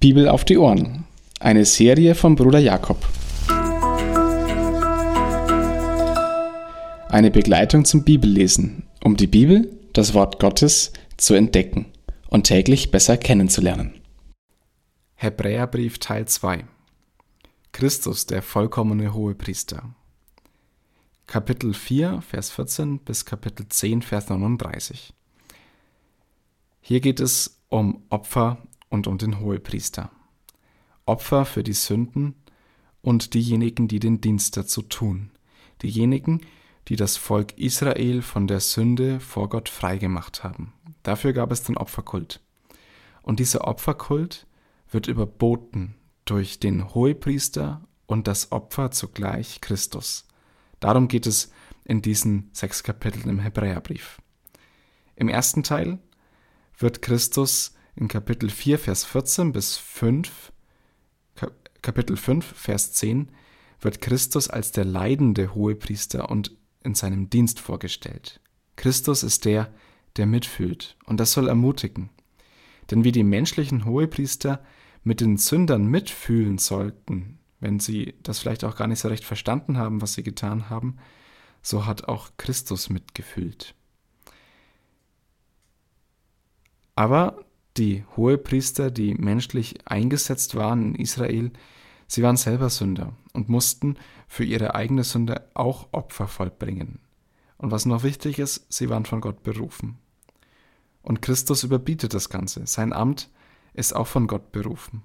Bibel auf die Ohren. Eine Serie von Bruder Jakob. Eine Begleitung zum Bibellesen, um die Bibel, das Wort Gottes, zu entdecken und täglich besser kennenzulernen. Hebräerbrief Teil 2 Christus, der vollkommene Hohepriester. Kapitel 4, Vers 14 bis Kapitel 10, Vers 39. Hier geht es um Opfer und um den Hohepriester. Opfer für die Sünden und diejenigen, die den Dienst dazu tun. Diejenigen, die das Volk Israel von der Sünde vor Gott freigemacht haben. Dafür gab es den Opferkult. Und dieser Opferkult wird überboten durch den Hohepriester und das Opfer zugleich Christus. Darum geht es in diesen sechs Kapiteln im Hebräerbrief. Im ersten Teil wird Christus in Kapitel 4, Vers 14 bis 5, Kapitel 5, Vers 10, wird Christus als der leidende Hohepriester und in seinem Dienst vorgestellt. Christus ist der, der mitfühlt, und das soll ermutigen. Denn wie die menschlichen Hohepriester mit den Sündern mitfühlen sollten, wenn sie das vielleicht auch gar nicht so recht verstanden haben, was sie getan haben, so hat auch Christus mitgefühlt. Aber die Hohepriester, die menschlich eingesetzt waren in Israel, sie waren selber Sünder und mussten für ihre eigene Sünde auch Opfer vollbringen. Und was noch wichtig ist, sie waren von Gott berufen. Und Christus überbietet das Ganze. Sein Amt ist auch von Gott berufen.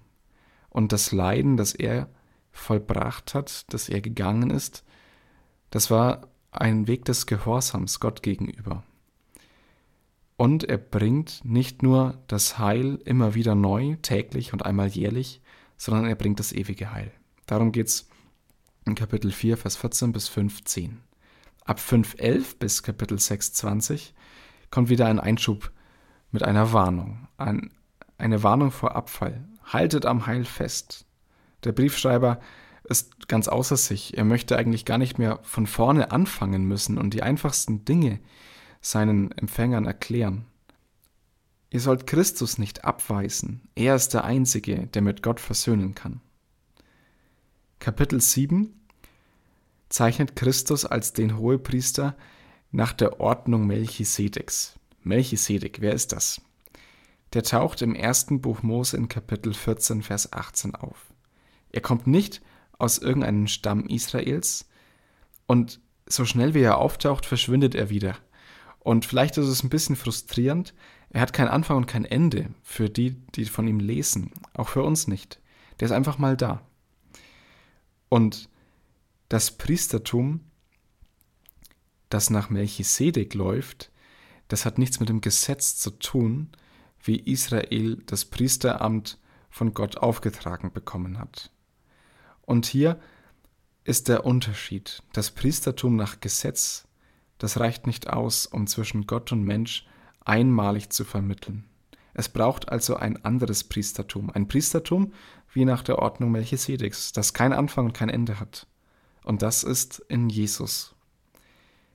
Und das Leiden, das er vollbracht hat, das er gegangen ist, das war ein Weg des Gehorsams Gott gegenüber. Und er bringt nicht nur das Heil immer wieder neu, täglich und einmal jährlich, sondern er bringt das ewige Heil. Darum geht es in Kapitel 4, Vers 14 bis 15. Ab 5.11 bis Kapitel 6.20 kommt wieder ein Einschub mit einer Warnung. Ein, eine Warnung vor Abfall. Haltet am Heil fest. Der Briefschreiber ist ganz außer sich. Er möchte eigentlich gar nicht mehr von vorne anfangen müssen und die einfachsten Dinge seinen Empfängern erklären. Ihr sollt Christus nicht abweisen, er ist der Einzige, der mit Gott versöhnen kann. Kapitel 7 zeichnet Christus als den Hohepriester nach der Ordnung Melchisedeks. Melchisedek, wer ist das? Der taucht im ersten Buch Mose in Kapitel 14, Vers 18 auf. Er kommt nicht aus irgendeinem Stamm Israels und so schnell wie er auftaucht, verschwindet er wieder. Und vielleicht ist es ein bisschen frustrierend. Er hat keinen Anfang und kein Ende für die, die von ihm lesen. Auch für uns nicht. Der ist einfach mal da. Und das Priestertum, das nach Melchisedek läuft, das hat nichts mit dem Gesetz zu tun, wie Israel das Priesteramt von Gott aufgetragen bekommen hat. Und hier ist der Unterschied. Das Priestertum nach Gesetz das reicht nicht aus, um zwischen Gott und Mensch einmalig zu vermitteln. Es braucht also ein anderes Priestertum, ein Priestertum wie nach der Ordnung Melchisedeks, das kein Anfang und kein Ende hat. Und das ist in Jesus.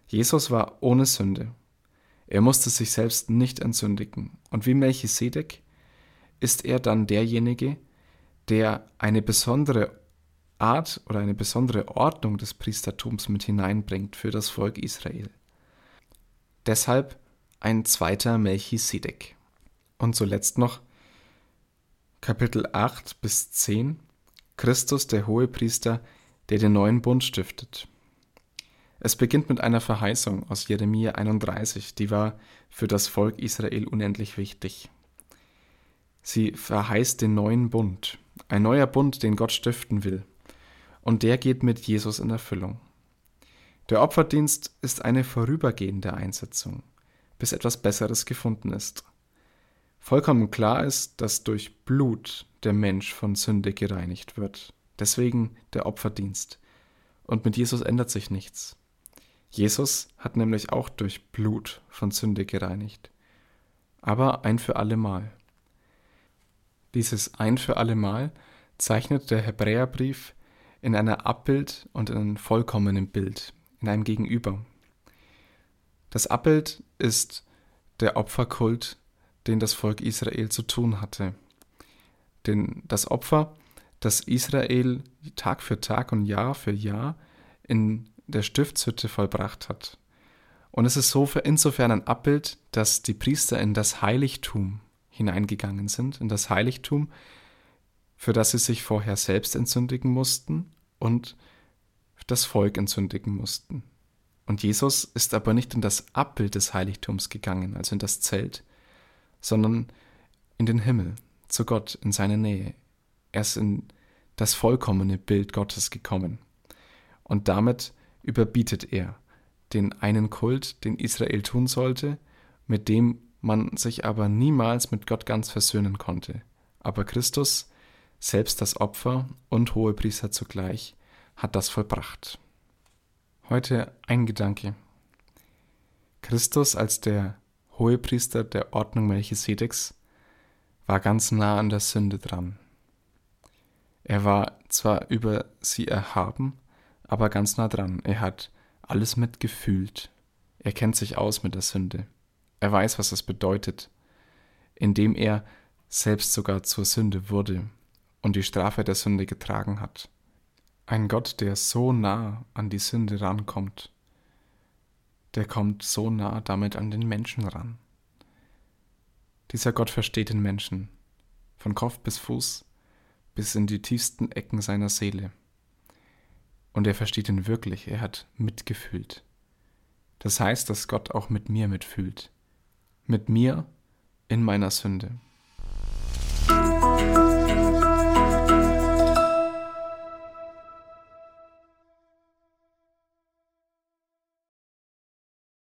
Jesus war ohne Sünde. Er musste sich selbst nicht entsündigen. Und wie Melchisedek ist er dann derjenige, der eine besondere Art oder eine besondere Ordnung des Priestertums mit hineinbringt für das Volk Israel. Deshalb ein zweiter Melchisedek. Und zuletzt noch Kapitel 8 bis 10 Christus der Hohepriester, der den neuen Bund stiftet. Es beginnt mit einer Verheißung aus Jeremia 31, die war für das Volk Israel unendlich wichtig. Sie verheißt den neuen Bund, ein neuer Bund, den Gott stiften will und der geht mit Jesus in Erfüllung. Der Opferdienst ist eine vorübergehende Einsetzung, bis etwas Besseres gefunden ist. Vollkommen klar ist, dass durch Blut der Mensch von Sünde gereinigt wird. Deswegen der Opferdienst. Und mit Jesus ändert sich nichts. Jesus hat nämlich auch durch Blut von Sünde gereinigt. Aber ein für allemal. Dieses ein für allemal zeichnet der Hebräerbrief in einer Abbild und in einem vollkommenen Bild, in einem Gegenüber. Das Abbild ist der Opferkult, den das Volk Israel zu tun hatte. den, das Opfer, das Israel Tag für Tag und Jahr für Jahr in der Stiftshütte vollbracht hat. Und es ist so insofern ein Abbild, dass die Priester in das Heiligtum hineingegangen sind, in das Heiligtum, für das sie sich vorher selbst entzündigen mussten und das Volk entzündigen mussten. Und Jesus ist aber nicht in das Abbild des Heiligtums gegangen, also in das Zelt, sondern in den Himmel, zu Gott, in seine Nähe. Er ist in das vollkommene Bild Gottes gekommen. Und damit überbietet er den einen Kult, den Israel tun sollte, mit dem man sich aber niemals mit Gott ganz versöhnen konnte. Aber Christus, selbst das Opfer und Hohepriester zugleich, hat das vollbracht. Heute ein Gedanke. Christus als der Hohepriester der Ordnung Melchisedeks war ganz nah an der Sünde dran. Er war zwar über sie erhaben, aber ganz nah dran. Er hat alles mitgefühlt. Er kennt sich aus mit der Sünde. Er weiß, was es bedeutet, indem er selbst sogar zur Sünde wurde und die Strafe der Sünde getragen hat. Ein Gott, der so nah an die Sünde rankommt, der kommt so nah damit an den Menschen ran. Dieser Gott versteht den Menschen, von Kopf bis Fuß, bis in die tiefsten Ecken seiner Seele. Und er versteht ihn wirklich, er hat mitgefühlt. Das heißt, dass Gott auch mit mir mitfühlt. Mit mir in meiner Sünde.